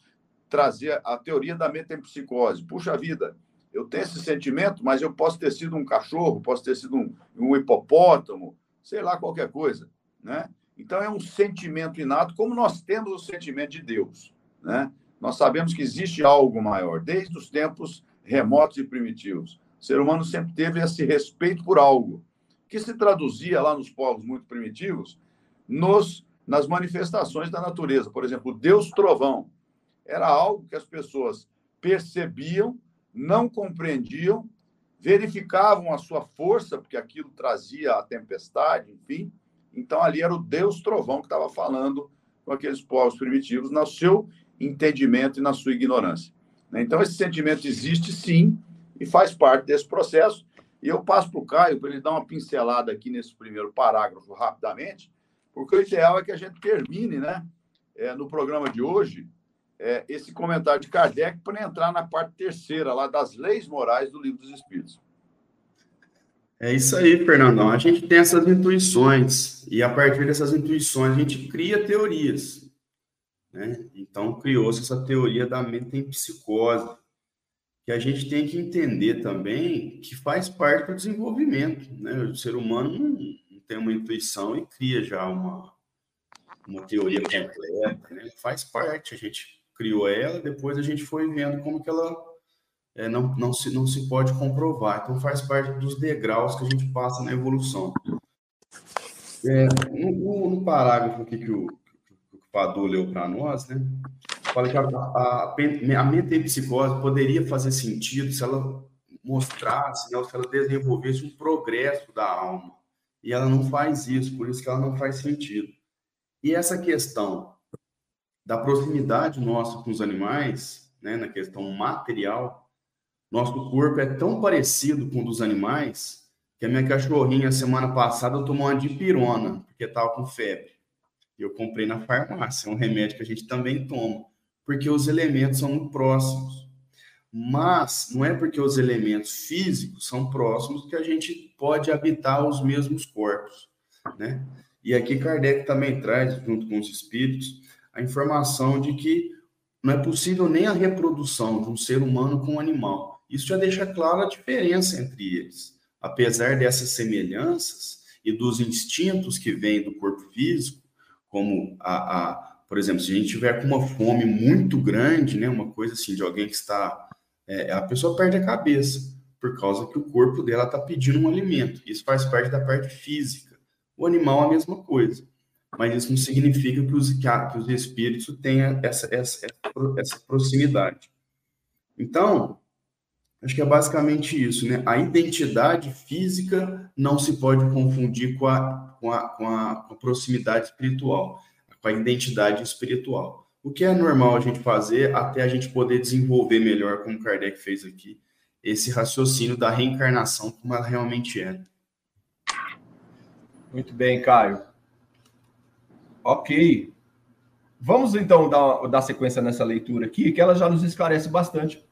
trazer a teoria da metempsicose. Puxa vida, eu tenho esse sentimento, mas eu posso ter sido um cachorro, posso ter sido um, um hipopótamo, sei lá, qualquer coisa. Né? Então, é um sentimento inato, como nós temos o sentimento de Deus. Né? Nós sabemos que existe algo maior, desde os tempos remotos e primitivos. O ser humano sempre teve esse respeito por algo, que se traduzia lá nos povos muito primitivos nos nas manifestações da natureza. Por exemplo, Deus trovão era algo que as pessoas percebiam, não compreendiam, verificavam a sua força, porque aquilo trazia a tempestade, enfim. Então, ali era o Deus trovão que estava falando com aqueles povos primitivos, no seu entendimento e na sua ignorância. Né? Então, esse sentimento existe sim e faz parte desse processo. E eu passo para o Caio para ele dar uma pincelada aqui nesse primeiro parágrafo rapidamente, porque o ideal é que a gente termine né, é, no programa de hoje é, esse comentário de Kardec para entrar na parte terceira lá das leis morais do Livro dos Espíritos. É isso aí, Fernandão. A gente tem essas intuições e a partir dessas intuições a gente cria teorias. Né? Então, criou-se essa teoria da mente em psicose, que a gente tem que entender também que faz parte do desenvolvimento. Né? O ser humano não, tem uma intuição e cria já uma, uma teoria completa. Né? Faz parte, a gente criou ela, depois a gente foi vendo como que ela é, não, não, se, não se pode comprovar. Então, faz parte dos degraus que a gente passa na evolução. É, no, no, parágrafo aqui que o, Padu leu para nós, né? Fala que a, a, a metempsicose poderia fazer sentido se ela mostrasse, né, se ela desenvolvesse um progresso da alma e ela não faz isso, por isso que ela não faz sentido. E essa questão da proximidade nossa com os animais, né, na questão material, nosso corpo é tão parecido com o dos animais que a minha cachorrinha, semana passada, tomou uma dipirona, porque estava com febre. Eu comprei na farmácia, é um remédio que a gente também toma, porque os elementos são muito próximos. Mas não é porque os elementos físicos são próximos que a gente pode habitar os mesmos corpos, né? E aqui Kardec também traz, junto com os espíritos, a informação de que não é possível nem a reprodução de um ser humano com um animal. Isso já deixa clara a diferença entre eles. Apesar dessas semelhanças e dos instintos que vêm do corpo físico, como a, a por exemplo, se a gente tiver com uma fome muito grande, né, uma coisa assim de alguém que está é, a pessoa perde a cabeça, por causa que o corpo dela está pedindo um alimento. Isso faz parte da parte física. O animal é a mesma coisa. Mas isso não significa que os, que, a, que os espíritos tenham essa, essa, essa proximidade. Então, acho que é basicamente isso, né? A identidade física não se pode confundir com a, com a, com a, com a proximidade espiritual, com a identidade espiritual o que é normal a gente fazer até a gente poder desenvolver melhor, como Kardec fez aqui, esse raciocínio da reencarnação como ela realmente é. Muito bem, Caio. Ok. Vamos então dar, dar sequência nessa leitura aqui, que ela já nos esclarece bastante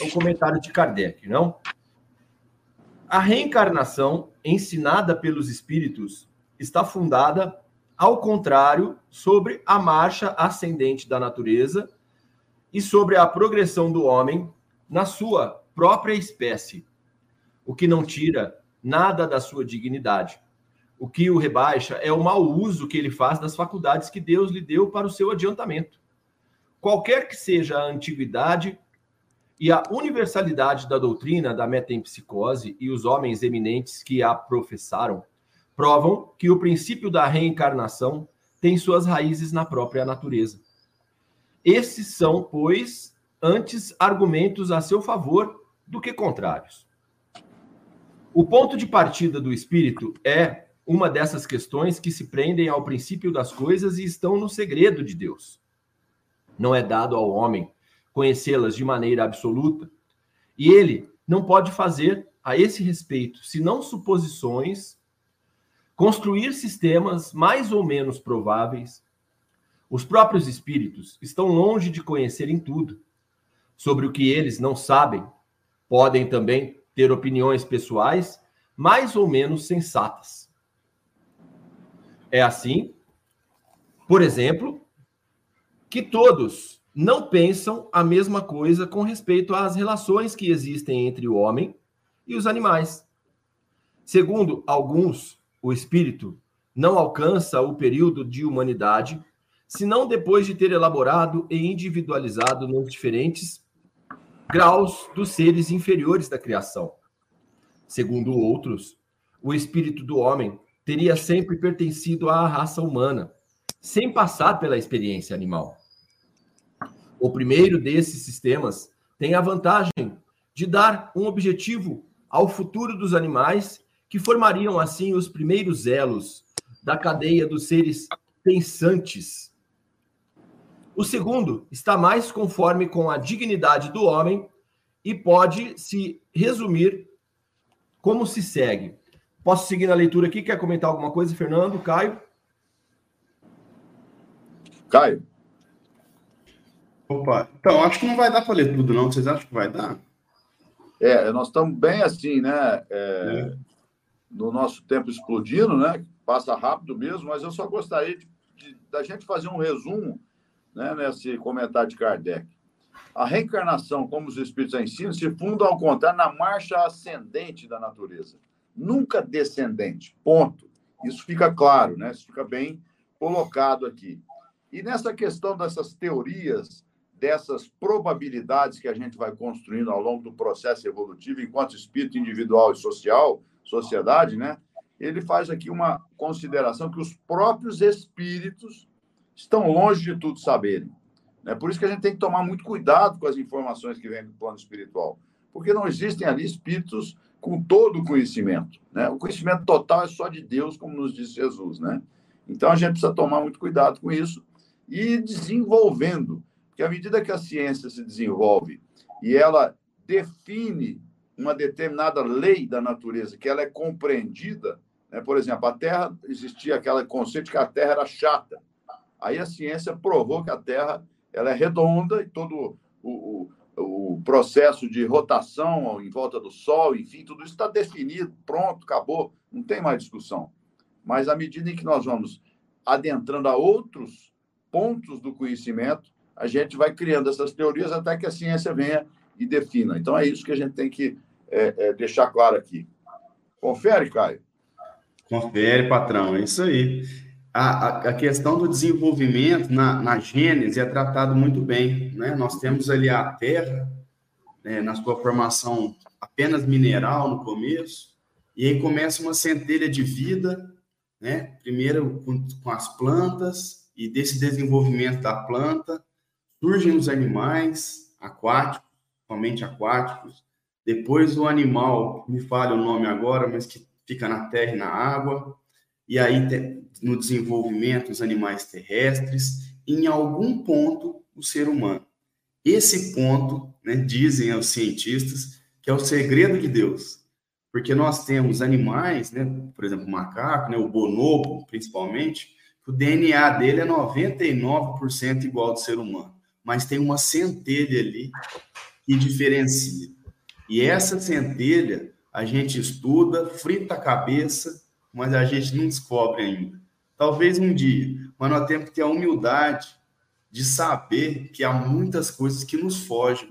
o comentário de Kardec, não? A reencarnação ensinada pelos espíritos está fundada ao contrário, sobre a marcha ascendente da natureza e sobre a progressão do homem na sua própria espécie, o que não tira nada da sua dignidade. O que o rebaixa é o mau uso que ele faz das faculdades que Deus lhe deu para o seu adiantamento. Qualquer que seja a antiguidade e a universalidade da doutrina da metempsicose e os homens eminentes que a professaram, provam que o princípio da reencarnação tem suas raízes na própria natureza. Esses são, pois, antes argumentos a seu favor do que contrários. O ponto de partida do espírito é uma dessas questões que se prendem ao princípio das coisas e estão no segredo de Deus. Não é dado ao homem conhecê-las de maneira absoluta, e ele não pode fazer a esse respeito senão suposições construir sistemas mais ou menos prováveis. Os próprios espíritos estão longe de conhecerem tudo. Sobre o que eles não sabem, podem também ter opiniões pessoais mais ou menos sensatas. É assim, por exemplo, que todos não pensam a mesma coisa com respeito às relações que existem entre o homem e os animais. Segundo alguns, o espírito não alcança o período de humanidade, senão depois de ter elaborado e individualizado nos diferentes graus dos seres inferiores da criação. Segundo outros, o espírito do homem teria sempre pertencido à raça humana, sem passar pela experiência animal. O primeiro desses sistemas tem a vantagem de dar um objetivo ao futuro dos animais que formariam assim os primeiros elos da cadeia dos seres pensantes. O segundo está mais conforme com a dignidade do homem e pode se resumir como se segue. Posso seguir na leitura aqui? Quer comentar alguma coisa, Fernando, Caio? Caio. Opa, então acho que não vai dar para ler tudo, não. Vocês acham que vai dar? É, nós estamos bem assim, né? É, é no nosso tempo explodindo, né? Passa rápido mesmo, mas eu só gostaria de, de, da gente fazer um resumo né, nesse comentário de Kardec. A reencarnação, como os espíritos ensinam, se funda ao contrário na marcha ascendente da natureza, nunca descendente. Ponto. Isso fica claro, né? Isso fica bem colocado aqui. E nessa questão dessas teorias, dessas probabilidades que a gente vai construindo ao longo do processo evolutivo, enquanto espírito individual e social, sociedade, né? Ele faz aqui uma consideração que os próprios espíritos estão longe de tudo saberem. Né? Por isso que a gente tem que tomar muito cuidado com as informações que vêm do plano espiritual. porque não existem ali espíritos com todo o conhecimento. Né? O conhecimento total é só de Deus, como nos disse Jesus. Né? Então a gente precisa tomar muito cuidado com isso e desenvolvendo, porque à medida que a ciência se desenvolve e ela define uma determinada lei da natureza, que ela é compreendida, né? por exemplo, a Terra existia aquele conceito de que a Terra era chata. Aí a ciência provou que a Terra ela é redonda e todo o, o, o processo de rotação em volta do Sol, enfim, tudo isso está definido, pronto, acabou, não tem mais discussão. Mas à medida em que nós vamos adentrando a outros pontos do conhecimento, a gente vai criando essas teorias até que a ciência venha e defina. Então é isso que a gente tem que é, é, deixar claro aqui. Confere, Caio. Confere, patrão, é isso aí a, a, questão do desenvolvimento na, na Gênese é tratado muito bem. Né? Nós temos ali a Terra, né, na sua formação apenas mineral no começo, e aí começa uma centelha de vida, né? primeiro com, com as plantas, e desse desenvolvimento da planta surgem os animais aquáticos, somente aquáticos, depois o animal, me fale o nome agora, mas que fica na terra e na água, e aí no desenvolvimento os animais terrestres, em algum ponto o ser humano. Esse ponto, né, dizem os cientistas, que é o segredo de Deus. Porque nós temos animais, né, por exemplo, o macaco, né, o bonobo, principalmente, o DNA dele é 99% igual ao do ser humano, mas tem uma centelha ali que diferencia. E essa centelha a gente estuda, frita a cabeça mas a gente não descobre ainda. Talvez um dia, mas nós temos que ter a humildade de saber que há muitas coisas que nos fogem.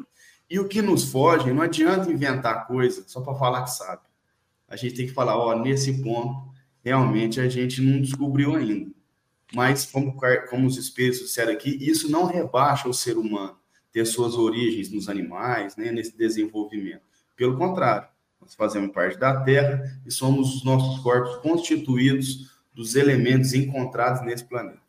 E o que nos foge, não adianta inventar coisa só para falar que sabe. A gente tem que falar, ó, nesse ponto, realmente a gente não descobriu ainda. Mas, como, como os espíritos disseram aqui, isso não rebaixa o ser humano ter suas origens nos animais, né, nesse desenvolvimento. Pelo contrário, nós fazemos parte da Terra e somos os nossos corpos constituídos dos elementos encontrados nesse planeta.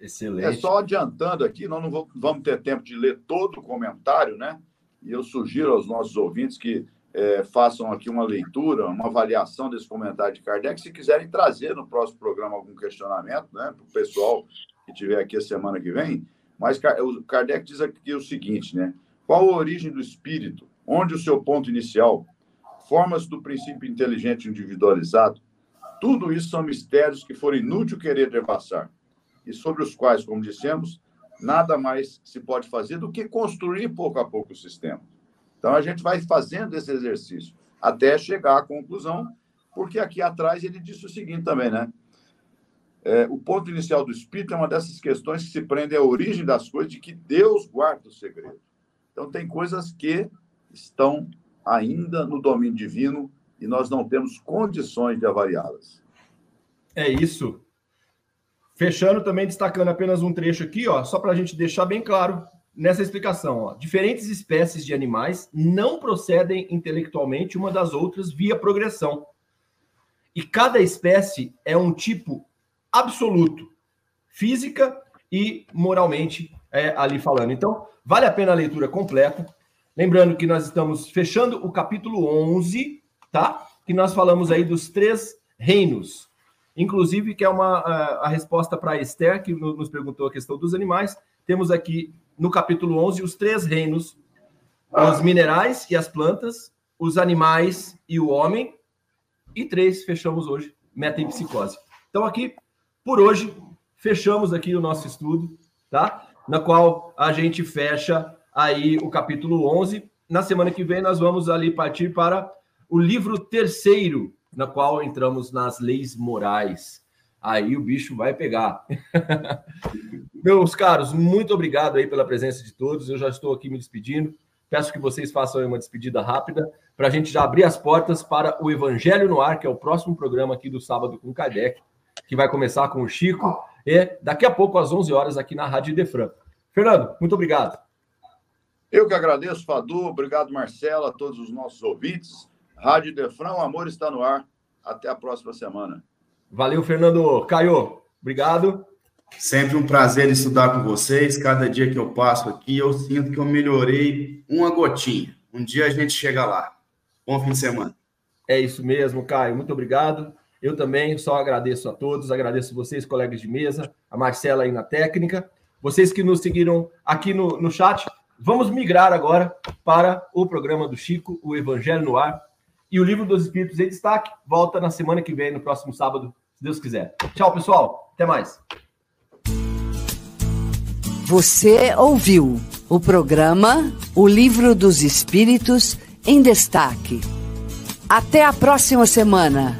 Excelente. É só adiantando aqui, nós não vamos ter tempo de ler todo o comentário, né? E eu sugiro aos nossos ouvintes que é, façam aqui uma leitura, uma avaliação desse comentário de Kardec, se quiserem trazer no próximo programa algum questionamento, né, para o pessoal que estiver aqui a semana que vem. Mas o Kardec diz aqui o seguinte, né? Qual a origem do espírito? onde o seu ponto inicial, formas do princípio inteligente individualizado, tudo isso são mistérios que foram inútil querer devassar e sobre os quais, como dissemos, nada mais se pode fazer do que construir pouco a pouco o sistema. Então a gente vai fazendo esse exercício até chegar à conclusão, porque aqui atrás ele disse o seguinte também, né? É, o ponto inicial do espírito é uma dessas questões que se prende à origem das coisas, de que Deus guarda o segredo. Então tem coisas que estão ainda no domínio divino e nós não temos condições de avaliá-las. É isso. Fechando também, destacando apenas um trecho aqui, ó, só para a gente deixar bem claro nessa explicação. Ó. Diferentes espécies de animais não procedem intelectualmente uma das outras via progressão. E cada espécie é um tipo absoluto, física e moralmente é, ali falando. Então, vale a pena a leitura completa. Lembrando que nós estamos fechando o capítulo 11, tá? Que nós falamos aí dos três reinos. Inclusive, que é uma a, a resposta para Esther, que nos perguntou a questão dos animais. Temos aqui no capítulo 11 os três reinos: os minerais e as plantas, os animais e o homem. E três, fechamos hoje, metempsicose. Então, aqui, por hoje, fechamos aqui o nosso estudo, tá? Na qual a gente fecha aí o capítulo 11. Na semana que vem, nós vamos ali partir para o livro terceiro, na qual entramos nas leis morais. Aí o bicho vai pegar. Meus caros, muito obrigado aí pela presença de todos. Eu já estou aqui me despedindo. Peço que vocês façam uma despedida rápida para a gente já abrir as portas para o Evangelho no Ar, que é o próximo programa aqui do sábado com Kardec, que vai começar com o Chico e daqui a pouco às 11 horas aqui na Rádio Defran. Fernando, muito obrigado. Eu que agradeço, Fadu. Obrigado, Marcela, a todos os nossos ouvintes. Rádio Defrão, o amor está no ar. Até a próxima semana. Valeu, Fernando. Caio, obrigado. Sempre um prazer estudar com vocês. Cada dia que eu passo aqui, eu sinto que eu melhorei uma gotinha. Um dia a gente chega lá. Bom fim de semana. É isso mesmo, Caio. Muito obrigado. Eu também só agradeço a todos, agradeço vocês, colegas de mesa, a Marcela aí na técnica, vocês que nos seguiram aqui no, no chat. Vamos migrar agora para o programa do Chico, o Evangelho no Ar. E o Livro dos Espíritos em Destaque volta na semana que vem, no próximo sábado, se Deus quiser. Tchau, pessoal. Até mais. Você ouviu o programa O Livro dos Espíritos em Destaque. Até a próxima semana.